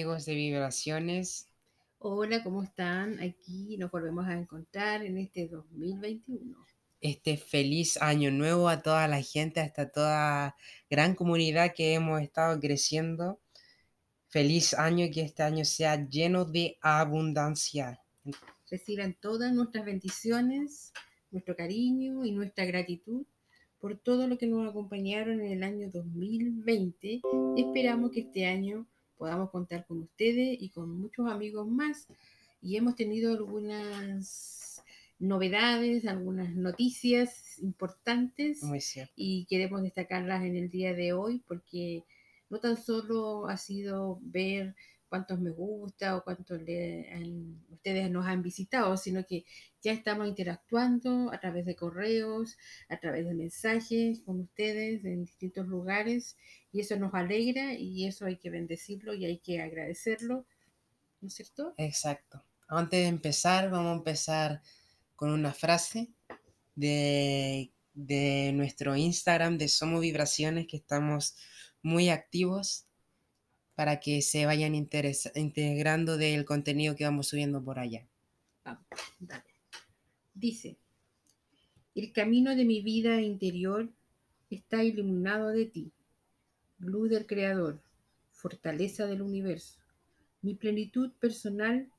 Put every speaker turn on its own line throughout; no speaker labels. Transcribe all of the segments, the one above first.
amigos de Vibraciones.
Hola, ¿cómo están? Aquí nos volvemos a encontrar en este 2021.
Este feliz año nuevo a toda la gente, hasta toda gran comunidad que hemos estado creciendo. Feliz año que este año sea lleno de abundancia.
Reciban todas nuestras bendiciones, nuestro cariño y nuestra gratitud por todo lo que nos acompañaron en el año 2020. Esperamos que este año podamos contar con ustedes y con muchos amigos más. Y hemos tenido algunas novedades, algunas noticias importantes y queremos destacarlas en el día de hoy porque no tan solo ha sido ver cuántos me gusta o cuántos ustedes nos han visitado, sino que ya estamos interactuando a través de correos, a través de mensajes con ustedes en distintos lugares y eso nos alegra y eso hay que bendecirlo y hay que agradecerlo, ¿no es cierto?
Exacto. Antes de empezar, vamos a empezar con una frase de, de nuestro Instagram de Somos Vibraciones que estamos muy activos para que se vayan integrando del contenido que vamos subiendo por allá.
Vamos, dale. Dice, el camino de mi vida interior está iluminado de ti, luz del Creador, fortaleza del universo. Mi plenitud personal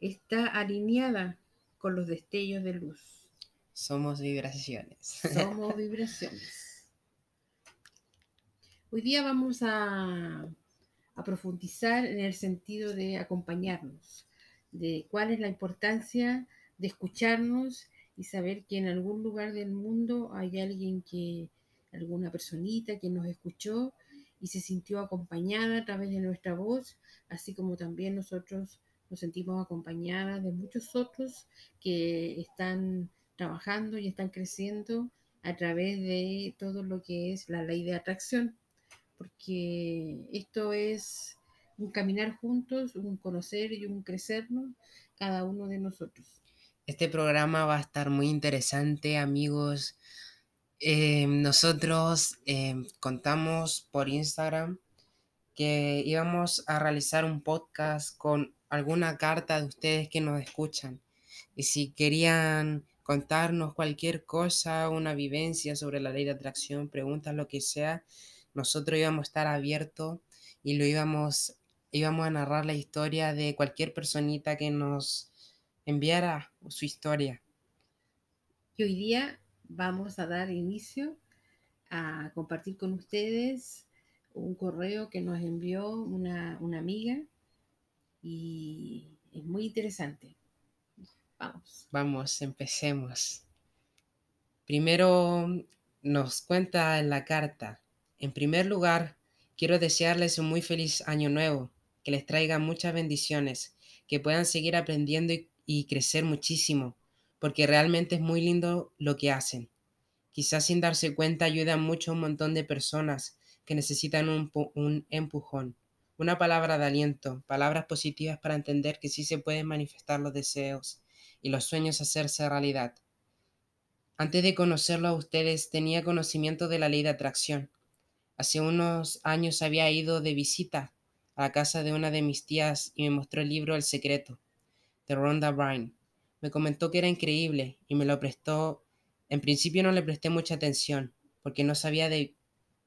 está alineada con los destellos de luz.
Somos vibraciones.
Somos vibraciones. Hoy día vamos a a profundizar en el sentido de acompañarnos, de cuál es la importancia de escucharnos y saber que en algún lugar del mundo hay alguien que, alguna personita que nos escuchó y se sintió acompañada a través de nuestra voz, así como también nosotros nos sentimos acompañadas de muchos otros que están trabajando y están creciendo a través de todo lo que es la ley de atracción porque esto es un caminar juntos, un conocer y un crecernos cada uno de nosotros.
Este programa va a estar muy interesante, amigos. Eh, nosotros eh, contamos por Instagram que íbamos a realizar un podcast con alguna carta de ustedes que nos escuchan. Y si querían contarnos cualquier cosa, una vivencia sobre la ley de atracción, preguntas, lo que sea, nosotros íbamos a estar abiertos y lo íbamos, íbamos a narrar la historia de cualquier personita que nos enviara su historia.
Y hoy día vamos a dar inicio a compartir con ustedes un correo que nos envió una, una amiga y es muy interesante. Vamos.
Vamos, empecemos. Primero nos cuenta en la carta, en primer lugar, quiero desearles un muy feliz año nuevo, que les traiga muchas bendiciones, que puedan seguir aprendiendo y, crecer muchísimo, porque realmente es muy lindo lo que hacen. Quizás sin darse cuenta ayudan mucho a un montón de personas que necesitan un, un empujón, una palabra de aliento, palabras positivas para entender que sí se pueden manifestar los deseos y los sueños hacerse realidad. Antes de conocerlo a ustedes tenía conocimiento de la ley de atracción, Hace unos años había ido de visita a la casa de una de mis tías y me mostró el libro El secreto de Rhonda Byrne. Me comentó que era increíble y me lo prestó. En principio no le presté mucha atención porque no sabía de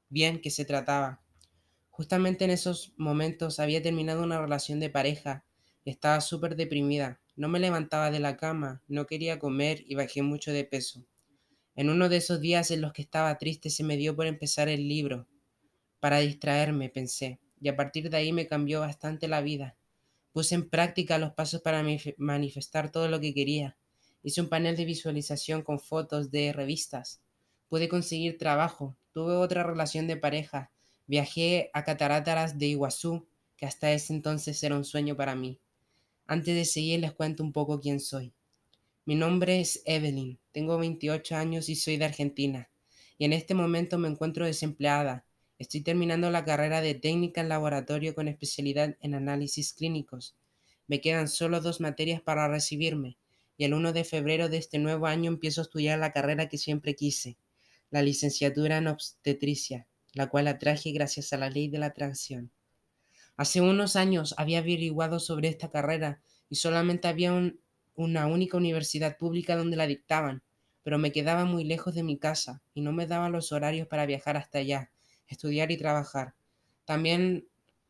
bien qué se trataba. Justamente en esos momentos había terminado una relación de pareja y estaba súper deprimida. No me levantaba de la cama, no quería comer y bajé mucho de peso. En uno de esos días en los que estaba triste se me dio por empezar el libro para distraerme, pensé, y a partir de ahí me cambió bastante la vida. Puse en práctica los pasos para manifestar todo lo que quería. Hice un panel de visualización con fotos de revistas. Pude conseguir trabajo. Tuve otra relación de pareja. Viajé a Cataratas de Iguazú, que hasta ese entonces era un sueño para mí. Antes de seguir les cuento un poco quién soy. Mi nombre es Evelyn, tengo 28 años y soy de Argentina. Y en este momento me encuentro desempleada Estoy terminando la carrera de técnica en laboratorio con especialidad en análisis clínicos. Me quedan solo dos materias para recibirme y el 1 de febrero de este nuevo año empiezo a estudiar la carrera que siempre quise, la licenciatura en obstetricia, la cual atraje gracias a la ley de la atracción. Hace unos años había averiguado sobre esta carrera y solamente había una única universidad pública donde la dictaban, pero me quedaba muy lejos de mi casa y no me daban los horarios para viajar hasta allá, estudiar y trabajar. También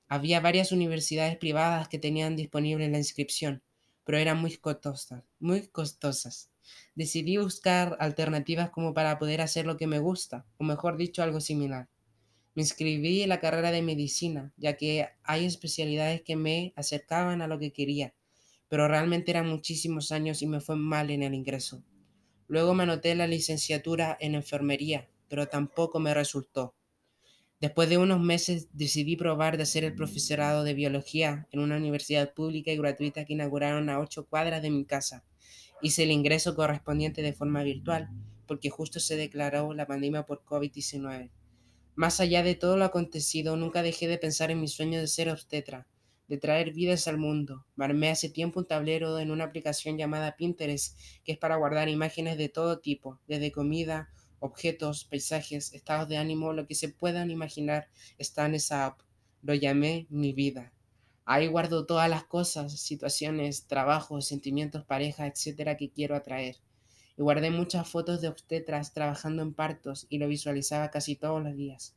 había varias universidades privadas que tenían disponible la inscripción, pero eran muy costosas, muy costosas. Decidí buscar alternativas como para poder hacer lo que me gusta, o mejor dicho, algo similar. Me inscribí en la carrera de medicina, ya que hay especialidades que me acercaban a lo que quería, pero realmente eran muchísimos años y me fue mal en el ingreso. Luego me anoté la licenciatura en enfermería, pero tampoco me resultó. Después de unos meses decidí probar de hacer el profesorado de biología en una universidad pública y gratuita que inauguraron a ocho cuadras de mi casa. Hice el ingreso correspondiente de forma virtual, porque justo se declaró la pandemia por COVID-19. Más allá de todo lo acontecido, nunca dejé de pensar en mi sueño de ser obstetra, de traer vidas al mundo. Armé hace tiempo un tablero en una aplicación llamada Pinterest, que es para guardar imágenes de todo tipo, desde comida, objetos, paisajes, estados de ánimo, lo que se puedan imaginar está en esa app. Lo llamé mi vida. Ahí guardo todas las cosas, situaciones, trabajos, sentimientos, pareja, etcétera, que quiero atraer y guardé muchas fotos de obstetras trabajando en partos y lo visualizaba casi todos los días.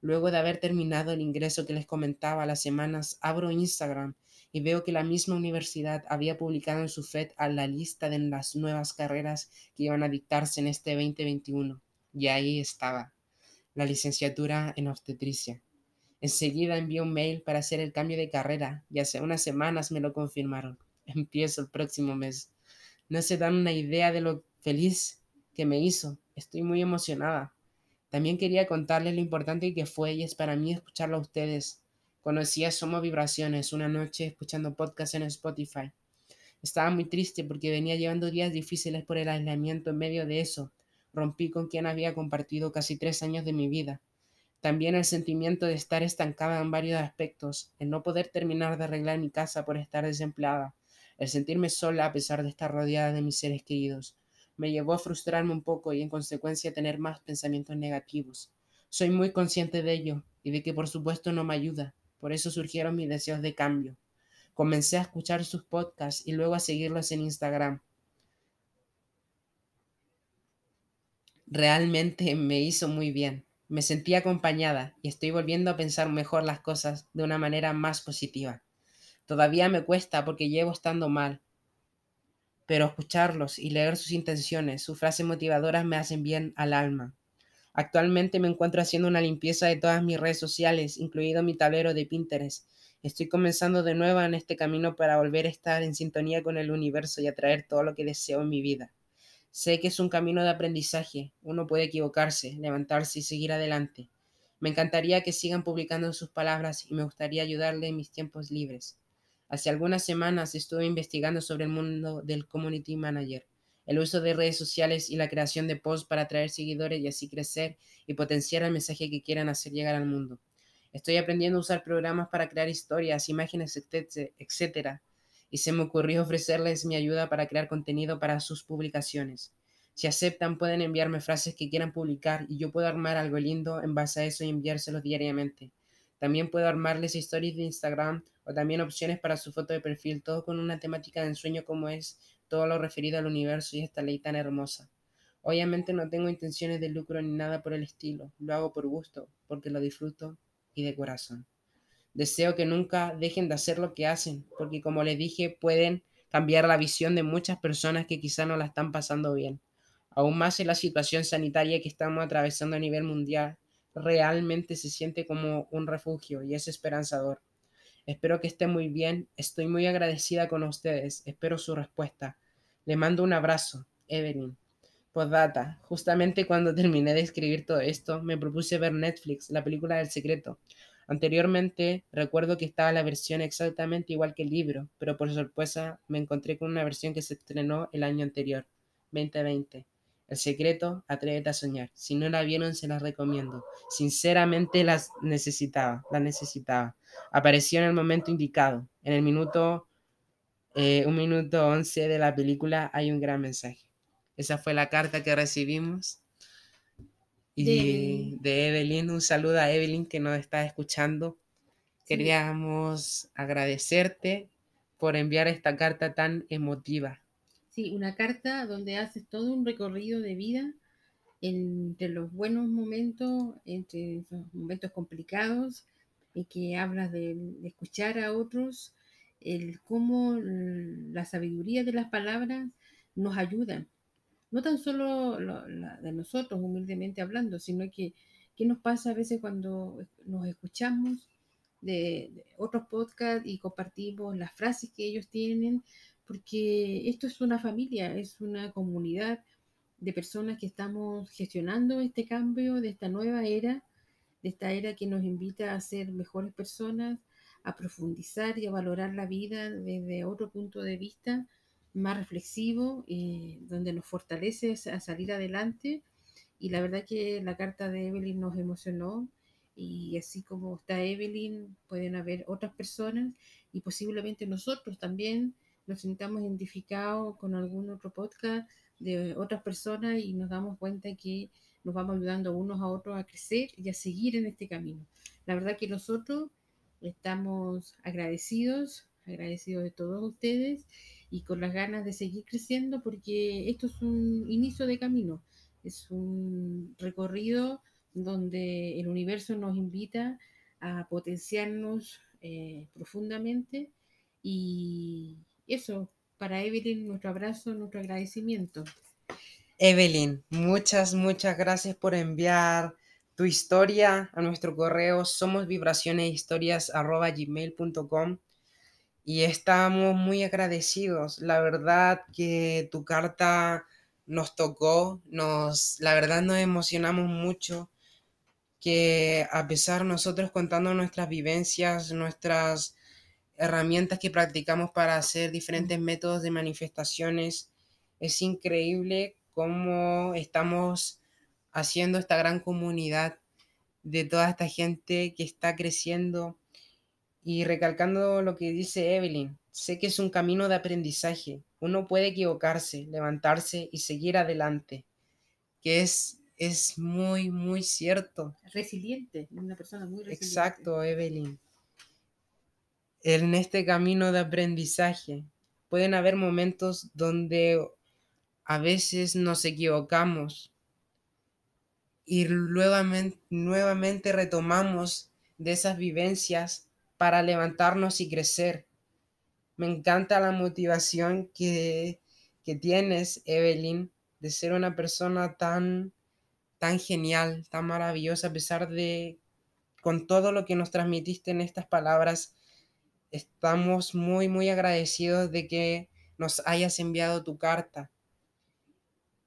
Luego de haber terminado el ingreso que les comentaba las semanas, abro Instagram y veo que la misma universidad había publicado en su FED a la lista de las nuevas carreras que iban a dictarse en este 2021. Y ahí estaba, la licenciatura en obstetricia. Enseguida envié un mail para hacer el cambio de carrera y hace unas semanas me lo confirmaron. Empiezo el próximo mes. No se dan una idea de lo feliz que me hizo. Estoy muy emocionada. También quería contarles lo importante que fue y es para mí escucharlo a ustedes. Conocí a Somos Vibraciones una noche escuchando podcast en Spotify. Estaba muy triste porque venía llevando días difíciles por el aislamiento. En medio de eso, rompí con quien había compartido casi tres años de mi vida. También el sentimiento de estar estancada en varios aspectos, el no poder terminar de arreglar mi casa por estar desempleada, el sentirme sola a pesar de estar rodeada de mis seres queridos, me llevó a frustrarme un poco y en consecuencia tener más pensamientos negativos. Soy muy consciente de ello y de que por supuesto no me ayuda, por eso surgieron mis deseos de cambio. Comencé a escuchar sus podcasts y luego a seguirlos en Instagram. Realmente me hizo muy bien. Me sentí acompañada y estoy volviendo a pensar mejor las cosas de una manera más positiva. Todavía me cuesta porque llevo estando mal, pero escucharlos y leer sus intenciones, sus frases motivadoras me hacen bien al alma. Actualmente me encuentro haciendo una limpieza de todas mis redes sociales, incluido mi tablero de Pinterest. Estoy comenzando de nuevo en este camino para volver a estar en sintonía con el universo y atraer todo lo que deseo en mi vida. Sé que es un camino de aprendizaje, uno puede equivocarse, levantarse y seguir adelante. Me encantaría que sigan publicando sus palabras y me gustaría ayudarle en mis tiempos libres. Hace algunas semanas estuve investigando sobre el mundo del community manager, el uso de redes sociales y la creación de posts para atraer seguidores y así crecer y potenciar el mensaje que quieran hacer llegar al mundo. Estoy aprendiendo a usar programas para crear historias, imágenes, etc. Y se me ocurrió ofrecerles mi ayuda para crear contenido para sus publicaciones. Si aceptan, pueden enviarme frases que quieran publicar y yo puedo armar algo lindo en base a eso y enviárselos diariamente. También puedo armarles stories de Instagram o también opciones para su foto de perfil, todo con una temática de ensueño como es todo lo referido al universo y esta ley tan hermosa. Obviamente no tengo intenciones de lucro ni nada por el estilo, lo hago por gusto, porque lo disfruto y de corazón. Deseo que nunca dejen de hacer lo que hacen, porque como les dije, pueden cambiar la visión de muchas personas que quizá no la están pasando bien. Aún más en la situación sanitaria que estamos atravesando a nivel mundial, realmente se siente como un refugio y es esperanzador. Espero que esté muy bien, estoy muy agradecida con ustedes, espero su respuesta. Le mando un abrazo, Evelyn. Postdata, justamente cuando terminé de escribir todo esto, me propuse ver Netflix, la película del secreto. Anteriormente recuerdo que estaba la versión exactamente igual que el libro, pero por sorpresa me encontré con una versión que se estrenó el año anterior, 2020. El secreto, atrévete a soñar. Si no la vieron, se las recomiendo. Sinceramente las necesitaba, la necesitaba. Apareció en el momento indicado. En el minuto, eh, un minuto once de la película hay un gran mensaje. Esa fue la carta que recibimos. Y de, Evelyn, un saludo a Evelyn que nos está escuchando. queríamos agradecerte por enviar esta carta tan emotiva.
Sí, una carta donde haces todo un recorrido de vida entre los buenos momentos, entre los momentos complicados, y que hablas de, escuchar a otros, el cómo la sabiduría de las palabras nos ayuda. No tan solo de nosotros, humildemente hablando, sino que qué nos pasa a veces cuando nos escuchamos de, otros podcasts y compartimos las frases que ellos tienen, porque esto es una familia, es una comunidad de personas que estamos gestionando este cambio de esta nueva era, de esta era que nos invita a ser mejores personas, a profundizar y a valorar la vida desde otro punto de vista más reflexivo, eh, donde nos fortalece a salir adelante. Y la verdad que la carta de Evelyn nos emocionó y así como está Evelyn, pueden haber otras personas y posiblemente nosotros también nos sintamos identificados con algún otro podcast de otras personas y nos damos cuenta que nos vamos ayudando unos a otros a crecer y a seguir en este camino. La verdad que nosotros estamos agradecidos, agradecidos de todos ustedes y con las ganas de seguir creciendo porque esto es un inicio de camino, es un recorrido donde el universo nos invita a potenciarnos eh, profundamente y eso, para Evelyn, nuestro abrazo, nuestro agradecimiento.
Evelyn, muchas, muchas gracias por enviar tu historia a nuestro correo somos y estamos muy agradecidos. La verdad que tu carta nos tocó, nos, la verdad nos emocionamos mucho que a pesar nosotros contando nuestras vivencias, nuestras herramientas que practicamos para hacer diferentes métodos de manifestaciones, es increíble cómo estamos haciendo esta gran comunidad de toda esta gente que está creciendo y recalcando lo que dice Evelyn, sé que es un camino de aprendizaje. Uno puede equivocarse, levantarse y seguir adelante, que es es muy, muy cierto.
Resiliente, una persona muy resiliente.
Exacto, Evelyn. En este camino de aprendizaje pueden haber momentos donde a veces nos equivocamos y nuevamente, nuevamente retomamos de esas vivencias para levantarnos y crecer. Me encanta la motivación que, que tienes, Evelyn, de ser una persona tan tan genial, tan maravillosa, a pesar de con todo lo que nos transmitiste en estas palabras. Estamos muy, muy agradecidos de que nos hayas enviado tu carta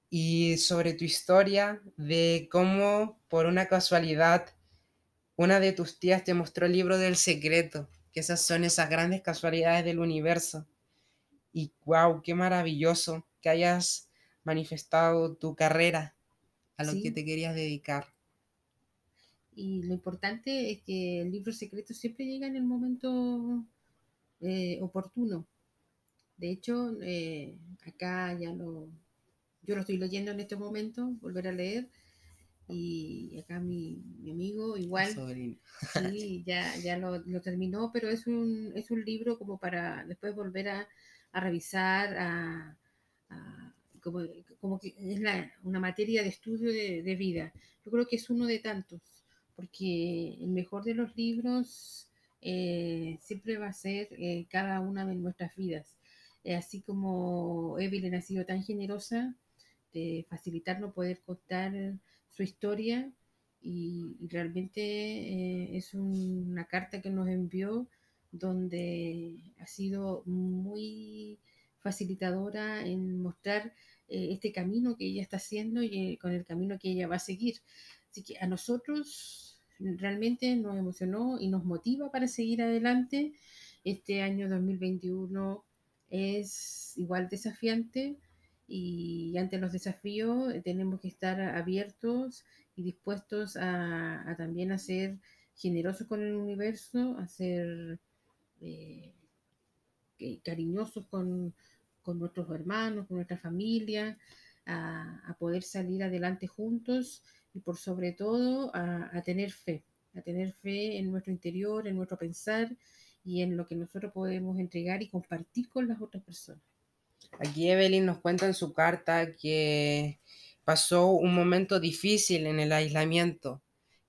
y sobre tu historia de cómo por una casualidad una de tus tías te mostró el libro del secreto, que esas son esas grandes casualidades del universo. Y wow, qué maravilloso que hayas manifestado tu carrera a lo que te querías dedicar.
Y lo importante es que el libro secreto siempre llega en el momento eh, oportuno. De hecho, eh, acá ya lo, yo lo estoy leyendo en este momento, volver a leer. Y acá mi, amigo igual, sí, ya, ya lo, terminó, pero es un, es un libro como para después volver a, revisar, a como, que es una materia de estudio de, vida. Yo creo que es uno de tantos, porque el mejor de los libros eh, siempre va a ser eh, cada una de nuestras vidas. Eh, así como Evelyn ha sido tan generosa de facilitarnos poder contar su historia y, realmente es una carta que nos envió donde ha sido muy facilitadora en mostrar eh, este camino que ella está haciendo y eh, con el camino que ella va a seguir. Así que a nosotros realmente nos emocionó y nos motiva para seguir adelante. Este año 2021 es igual desafiante y ante los desafíos eh, tenemos que estar abiertos y dispuestos a, también a ser generosos con el universo, a ser cariñosos con, con nuestros hermanos, con nuestra familia, a, poder salir adelante juntos y por sobre todo a, tener fe. a tener fe en nuestro interior, en nuestro pensar y en lo que nosotros podemos entregar y compartir con las otras personas.
Aquí Evelyn nos cuenta en su carta que pasó un momento difícil en el aislamiento,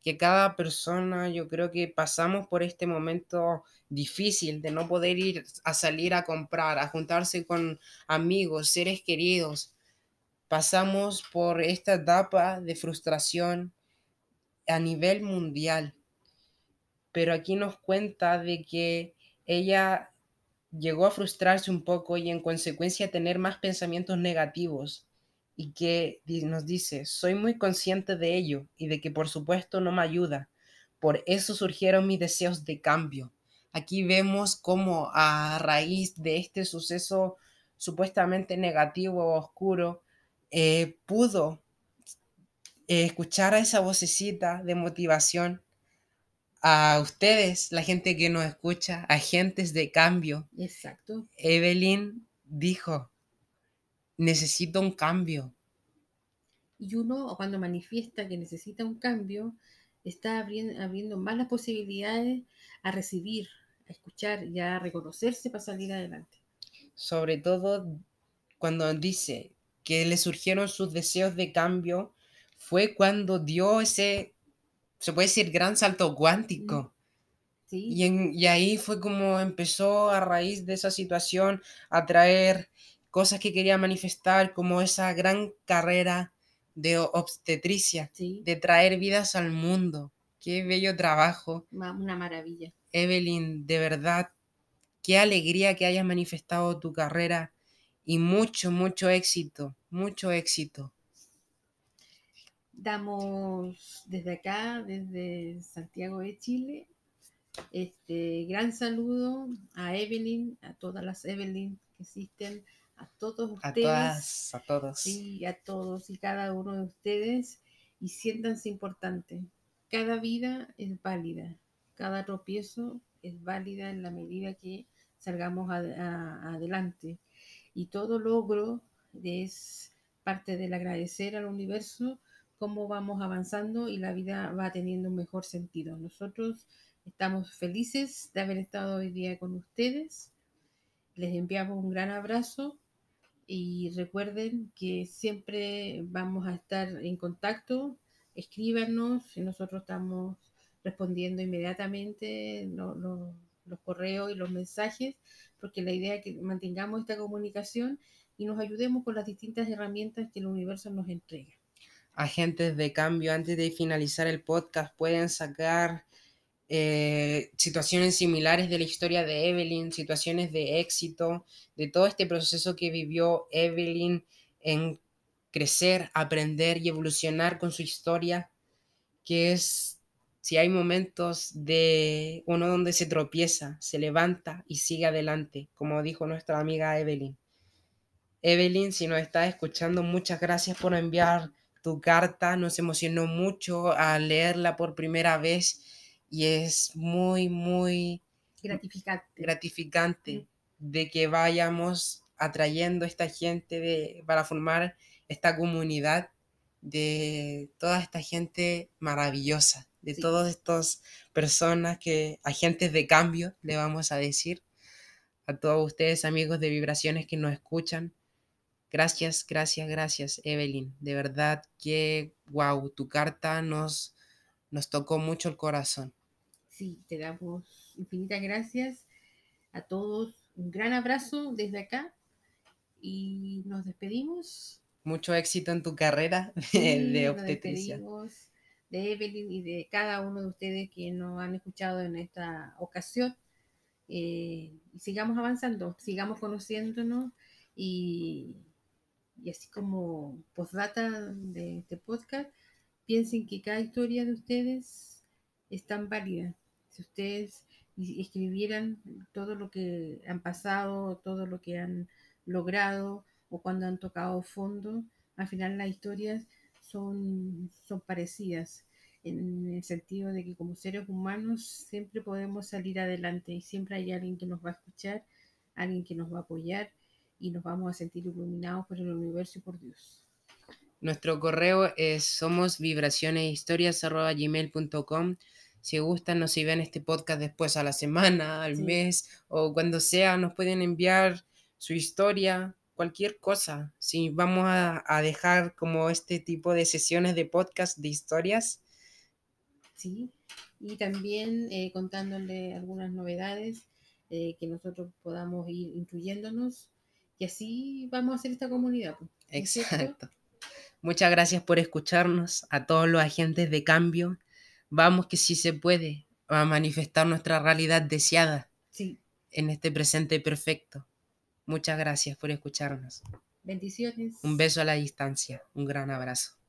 que cada persona, yo creo que pasamos por este momento difícil de no poder ir a salir a comprar, a juntarse con amigos, seres queridos. Pasamos por esta etapa de frustración a nivel mundial. Pero aquí nos cuenta de que ella llegó a frustrarse un poco y en consecuencia tener más pensamientos negativos y que nos dice, soy muy consciente de ello y de que por supuesto no me ayuda. Por eso surgieron mis deseos de cambio. Aquí vemos cómo a raíz de este suceso supuestamente negativo o oscuro, eh, pudo eh, escuchar a esa vocecita de motivación a ustedes, la gente que nos escucha, agentes de cambio.
Exacto.
Evelyn dijo, necesito un cambio.
Y uno cuando manifiesta que necesita un cambio, está abriendo, más las posibilidades a recibir, a escuchar y a reconocerse para salir adelante.
Sobre todo cuando dice que le surgieron sus deseos de cambio, fue cuando dio ese, se puede decir, gran salto cuántico. Y, y ahí fue como empezó a raíz de esa situación a traer cosas que quería manifestar, como esa gran carrera de obstetricia, de traer vidas al mundo. Qué bello trabajo.
Una maravilla.
Evelyn, de verdad, qué alegría que hayas manifestado tu carrera y mucho, mucho éxito, mucho éxito.
Damos desde acá, desde Santiago de Chile, este gran saludo a Evelyn, a todas las Evelyn que existen, a todos ustedes.
A a todos.
Sí, a todos y cada uno de ustedes. Y siéntanse importantes. Cada vida es válida. Cada tropiezo es válida en la medida que salgamos adelante. Y todo logro es parte del agradecer al universo cómo vamos avanzando y la vida va teniendo un mejor sentido. Nosotros estamos felices de haber estado hoy día con ustedes. Les enviamos un gran abrazo y recuerden que siempre vamos a estar en contacto, escríbanos, nosotros estamos respondiendo inmediatamente los correos y los mensajes, porque la idea es que mantengamos esta comunicación y nos ayudemos con las distintas herramientas que el universo nos entrega.
Agentes de cambio, antes de finalizar el podcast, pueden sacar eh, situaciones similares de la historia de Evelyn, situaciones de éxito, de todo este proceso que vivió Evelyn en crecer, aprender y evolucionar con su historia, que es si hay momentos de uno donde se tropieza, se levanta y sigue adelante, como dijo nuestra amiga Evelyn. Evelyn, si nos estás escuchando, muchas gracias por enviar tu carta, nos emocionó mucho al leerla por primera vez y es muy, muy
gratificante,
gratificante de que vayamos atrayendo a esta gente de, para formar esta comunidad de toda esta gente maravillosa, de todas estas personas que, agentes de cambio, le vamos a decir, a todos ustedes amigos de vibraciones que nos escuchan. Gracias, gracias, gracias, Evelyn. De verdad que, wow, tu carta nos, nos tocó mucho el corazón.
Sí, te damos infinitas gracias a todos. Un gran abrazo desde acá y nos despedimos.
Mucho éxito en tu carrera de, obstetricia.
De Evelyn y de cada uno de ustedes que nos han escuchado en esta ocasión. Eh, sigamos avanzando, sigamos conociéndonos y, y así como postdata de este podcast, piensen que cada historia de ustedes es tan válida si ustedes escribieran todo lo que han pasado, todo lo que han logrado o cuando han tocado fondo, al final las historias son, son parecidas en el sentido de que como seres humanos siempre podemos salir adelante y siempre hay alguien que nos va a escuchar, alguien que nos va a apoyar y nos vamos a sentir iluminados por el universo y por Dios.
Nuestro correo es somos Si gustan, no si ven este podcast después a la semana, al
Sí.
mes o cuando sea, nos pueden enviar su historia, cualquier cosa. Si vamos a, a dejar como este tipo de sesiones de podcast de historias.
Sí, y también eh, contándole algunas novedades eh, que nosotros podamos ir incluyéndonos y así vamos a hacer esta comunidad. pues.
Exacto. Muchas gracias por escucharnos a todos los agentes de cambio. Vamos que sí se puede a manifestar nuestra realidad deseada
Sí,
en este presente perfecto. Muchas gracias por escucharnos.
bendiciones.
Un beso a la distancia. Un gran abrazo.